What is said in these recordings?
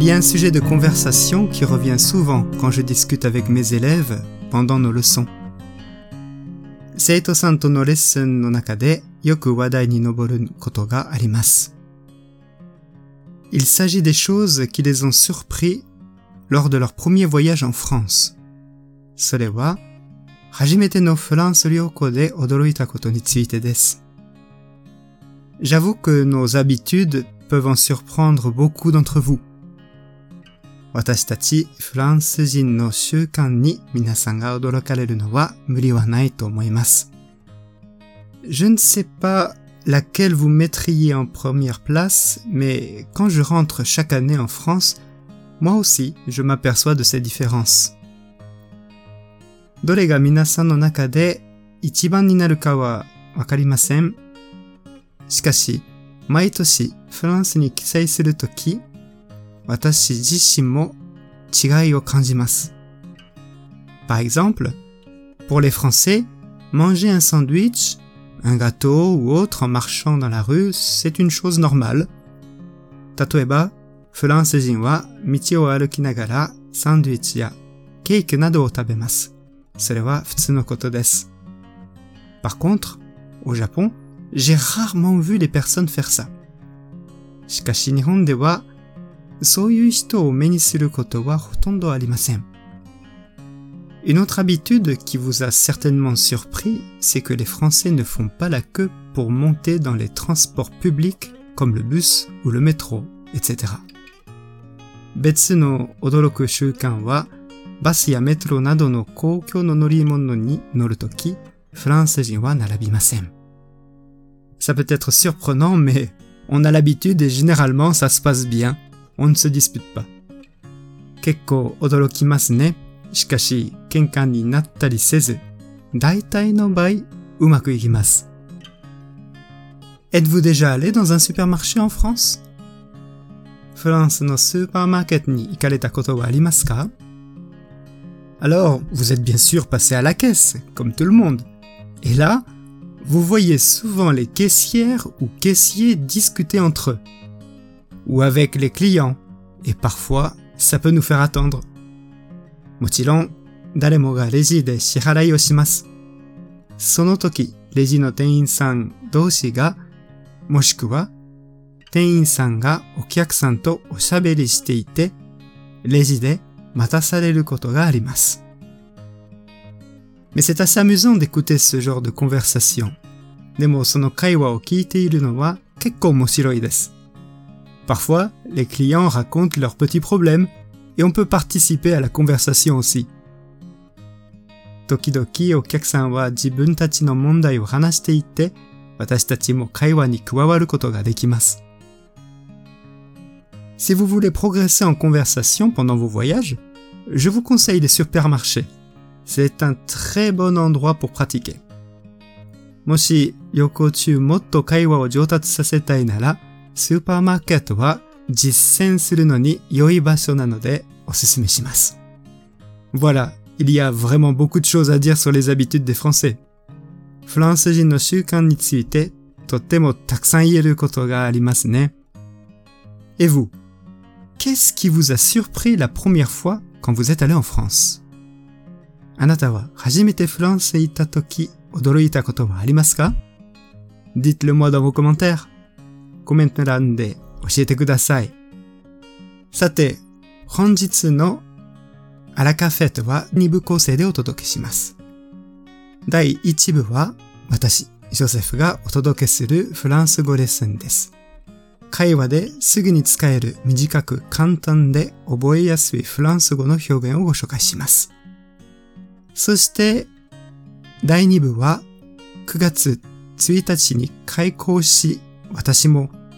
Il y a un sujet de conversation qui revient souvent quand je discute avec mes élèves pendant nos leçons. Seito-san to no lesson no naka de yoku wadai ni noboru koto ga arimasu. Il s'agit des choses qui les ont surpris lors de leur premier voyage en France. それは、初めてのフランス旅行で驚いたことについてです。J'avoue que nos habitudes peuvent en surprendre beaucoup d'entre vous. 私たちフランス人の習慣に皆さんが驚かれるのは無理はないと思います。Je ne sais pas laquelle vous mettriez en première place, mais quand je rentre chaque année en France, moi aussi, je m'aperçois de ces différences. どれが皆さんの中で一番になるかはわかりません。しかし、毎年フランスに帰省するとき、 私自身も違いを感じます。Par exemple, pour les Français, manger un sandwich, un gâteau ou autre en marchant dans la rue, c'est une chose normale. 例えば、フランス人は道を歩きながらサンドイッチやケーキなどを食べます。それは普通のことです。Par contre, au Japon, j'ai rarement vu les personnes faire ça. しかし日本では、 そういう人を目にすることはほとんどありません。Une autre habitude qui vous a certainement surpris, c'est que les Français ne font pas la queue pour monter dans les transports publics comme le bus ou le métro, etc. 別の驚く習慣は、バスやメトロなどの公共の乗り物に乗るとき、フランス人は並びません。Ça peut être surprenant, mais on a l'habitude et généralement ça se passe bien. On ne se dispute pas. 結構驚きますね。しかし、喧嘩になったりせず、大体の場合、うまくいきます。Êtes-vous déjà allé dans un supermarché en France? フランスのスーパーマーケットに行かれたことはありますか Alors, vous êtes bien sûr passé à la caisse, comme tout le monde. Et là, vous voyez souvent les caissières ou caissiers discuter entre eux. Ou avec les clients. Et parfois, ça peut nous faire attendre. もちろん、誰もがレジで支払いをします。その時、レジの店員さん同士が、もしくは、店員さんがお客さんとおしゃべりしていて、レジで待たされることがあります。Mais c'est assez amusant d'écouter ce genre de conversation. でもその会話を聞いているのは結構面白いです。 Parfois, les clients racontent leurs petits problèmes et on peut participer à la conversation aussi. 時々お客さんは自分たちの問題を話していて、私たちも会話に加わることができます。Si vous voulez progresser en conversation pendant vos voyages, je vous conseille les supermarchés. C'est un très bon endroit pour pratiquer. もし旅行中もっと会話を上達させたいなら、 スーパーマーケットは実践するのに良い場所なのでおすすめします。Voilà, il y a vraiment beaucoup de choses à dire sur les habitudes des Français. フランス人の習慣についてとってもたくさん言えることがありますね。Et vous, qu'est-ce qui vous a surpris la première fois quand vous êtes allé en France? あなたは初めてフランスへ行った時驚いたことはありますか Dites-le moi dans vos commentaires. コメント欄で教えてください。さて、本日のアラカフェットは2部構成でお届けします。第1部は私、ジョセフがお届けするフランス語レッスンです。会話ですぐに使える短く簡単で覚えやすいフランス語の表現をご紹介します。そして、第2部は9月1日に開校し、私も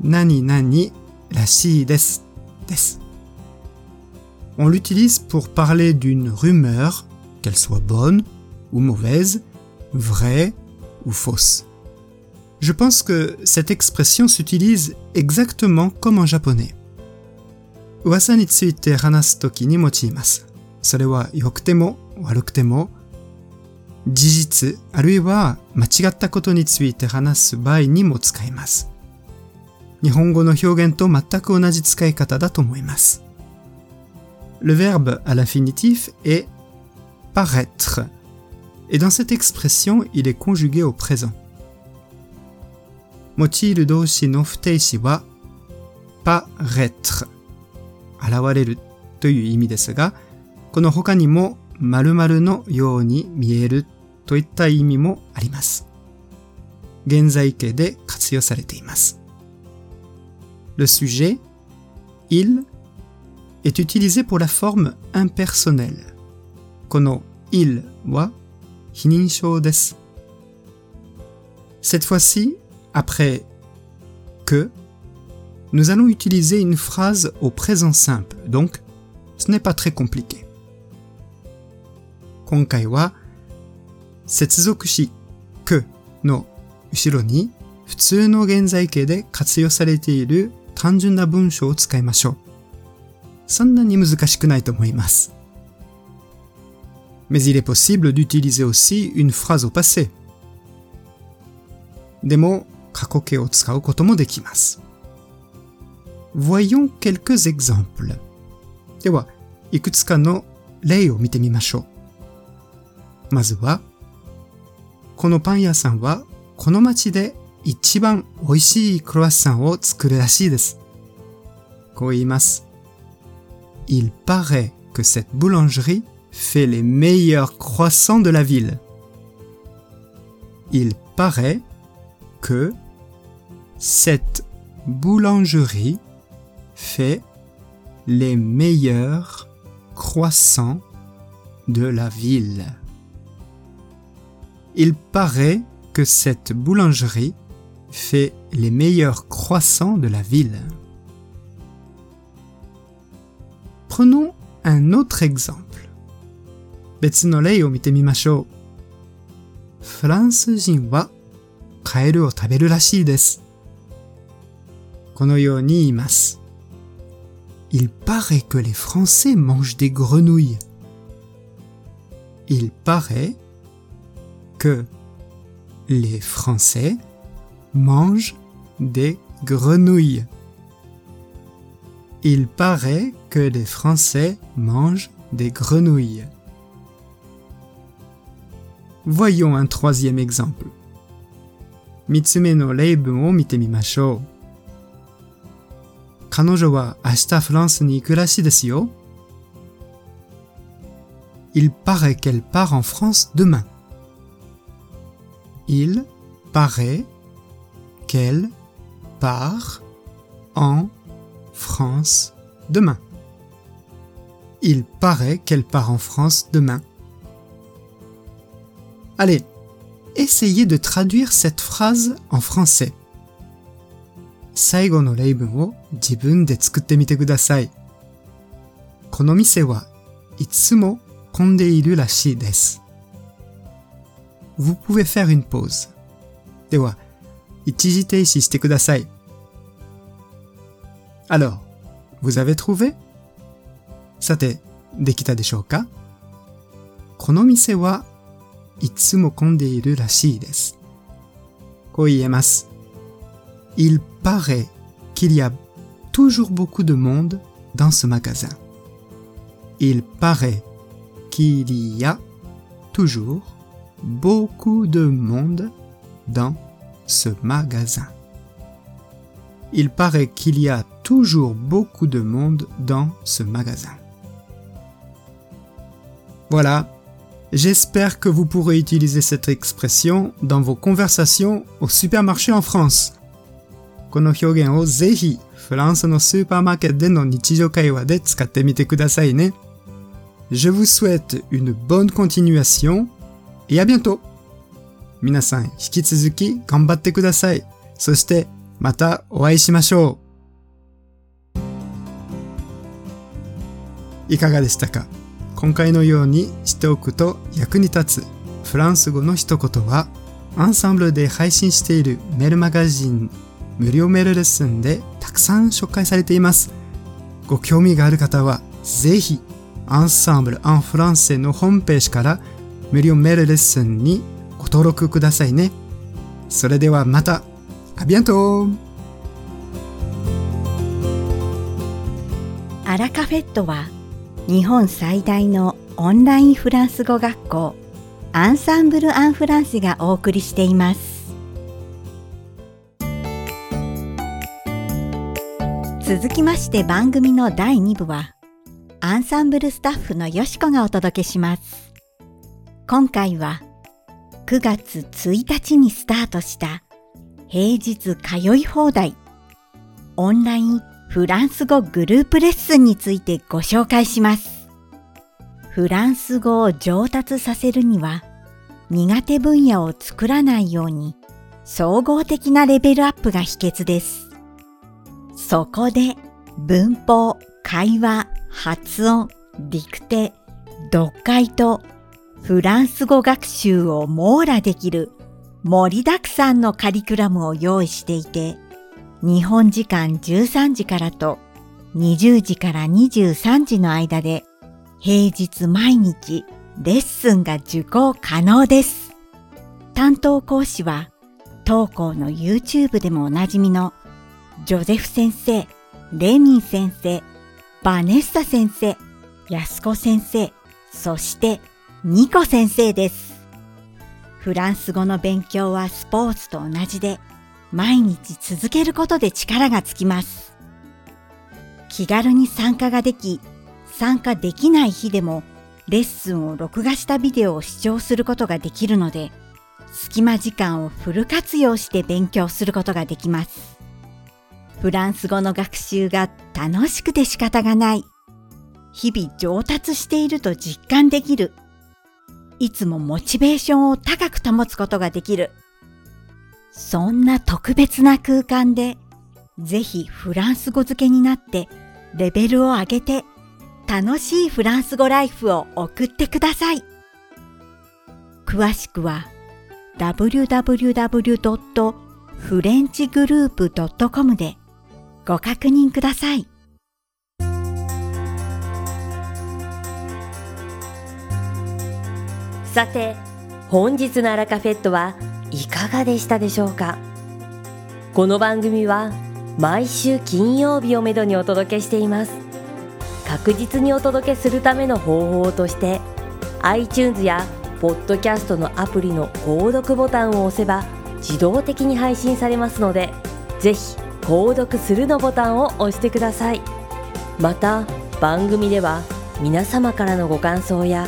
何々らしいです。です。On l'utilise pour parler d'une rumeur, qu'elle soit bonne ou mauvaise, vraie ou fausse. Je pense que cette expression s'utilise exactement comme en japonais. 噂について話すときに用います。それは良くても悪くても、事実あるいは間違ったことについて話す場合にも使います。 日本語の表現と全く同じ使い方だと思います。Le verbe à l'infinitif est paraître. Et dans cette expression, il est conjugué au présent. 用いる動詞の不定詞は paraître 現れるという意味ですが、この他にも〇〇のように見えるといった意味もあります。現在形で活用されています。le sujet, il, est utilisé pour la forme impersonnelle. Kono il wa. Cette fois-ci, après que, nous allons utiliser une phrase au présent simple, donc ce n'est pas très compliqué. Konkai wa setsuzokushi que no ushiro ni futsu no genzai de katsuyo sarete iru 単純な文章を使いましょう。そんなに難しくないと思います。Mais il est possible d'utiliser aussi une phrase au passé. でも過去形を使うこともできます。Voyons quelques exemples. では、いくつかの例を見てみましょう。まずは、このパン屋さんはこの街で一番美味しいクロワッサンを作るらしいです。こう言います。Il paraît que cette boulangerie fait les meilleurs croissants de la ville. Il paraît que cette boulangerie fait les meilleurs croissants de la ville. Il paraît que cette boulangerie fait les meilleurs croissants de la ville. Prenons un autre exemple. Il paraît que les Français mangent des grenouilles. Il paraît que les Français mangent des grenouilles. Il paraît que les Français mangent des grenouilles. Voyons un troisième exemple. Mitsume no reibun o mite mimashou. Wa France ni yo? Il paraît qu'elle part en France demain. Il paraît qu'elle part en France demain. Il paraît qu'elle part en France demain. Allez, essayez de traduire cette phrase en français. 最後の例文を自分で作ってみてください。この店はいつも混んでいるらしいです。Vous pouvez faire une pause. では、 一時停止してください。Alors, vous avez trouvé? さて、できたでしょうかこの店はいつも混んでいるらしいです。こう言えます。Il paraît qu'il y a toujours beaucoup de monde dans ce magasin. Il paraît qu'il y a toujours beaucoup de monde dans ce magasin. il paraît qu'il y a toujours beaucoup de monde dans ce magasin. Voilà, j'espère que vous pourrez utiliser cette expression dans vos conversations au supermarché en France. この表現をぜひフランスのスーパーマーケットでの日常会話で使ってみてくださいね。Je vous souhaite une bonne continuation et à bientôt! 皆さん引き続き頑張ってください。そしてまたお会いしましょう。いかがでしたか？今回のようにしておくと役に立つフランス語の一言はアンサンブルで配信しているメールマガジン無料メールレッスンでたくさん紹介されています。ご興味がある方はぜひアンサンブル・アン・フランセのホームページから無料メールレッスンにご登録くださいね。それではまた。あビアントアラカフェットは日本最大のオンラインフランス語学校アンサンブル・アン・フランセがお送りしています。続きまして番組の第2部はアンサンブルスタッフのよしこがお届けします。今回は9月1日にスタートした平日通い放題オンラインフランス語グループレッスンについてご紹介します。フランス語を上達させるには苦手分野を作らないように総合的なレベルアップが秘訣です。そこで文法、会話、発音、陸手、読解とフランス語学習を網羅できる盛りだくさんのカリキュラムを用意していて、日本時間13時からと20時から23時の間で平日毎日レッスンが受講可能です。担当講師は当校の YouTube でもおなじみのジョゼフ先生、レミン先生、バネッサ先生、ヤスコ先生、そしてニコ先生です。フランス語の勉強はスポーツと同じで、毎日続けることで力がつきます。気軽に参加ができ、参加できない日でもレッスンを録画したビデオを視聴することができるので、隙間時間をフル活用して勉強することができます。フランス語の学習が楽しくて仕方がない。日々上達していると実感できる。いつもモチベーションを高く保つことができる。そんな特別な空間で、ぜひフランス語付けになってレベルを上げて楽しいフランス語ライフを送ってください。詳しくは www.frenchgroup.com でご確認ください。さて、本日のアラカフェットはいかがでしたでしょうか？この番組は毎週金曜日をめどにお届けしています。確実にお届けするための方法として iTunes やポッドキャストのアプリの購読ボタンを押せば自動的に配信されますのでぜひ購読するのボタンを押してくださいまた番組では皆様からのご感想や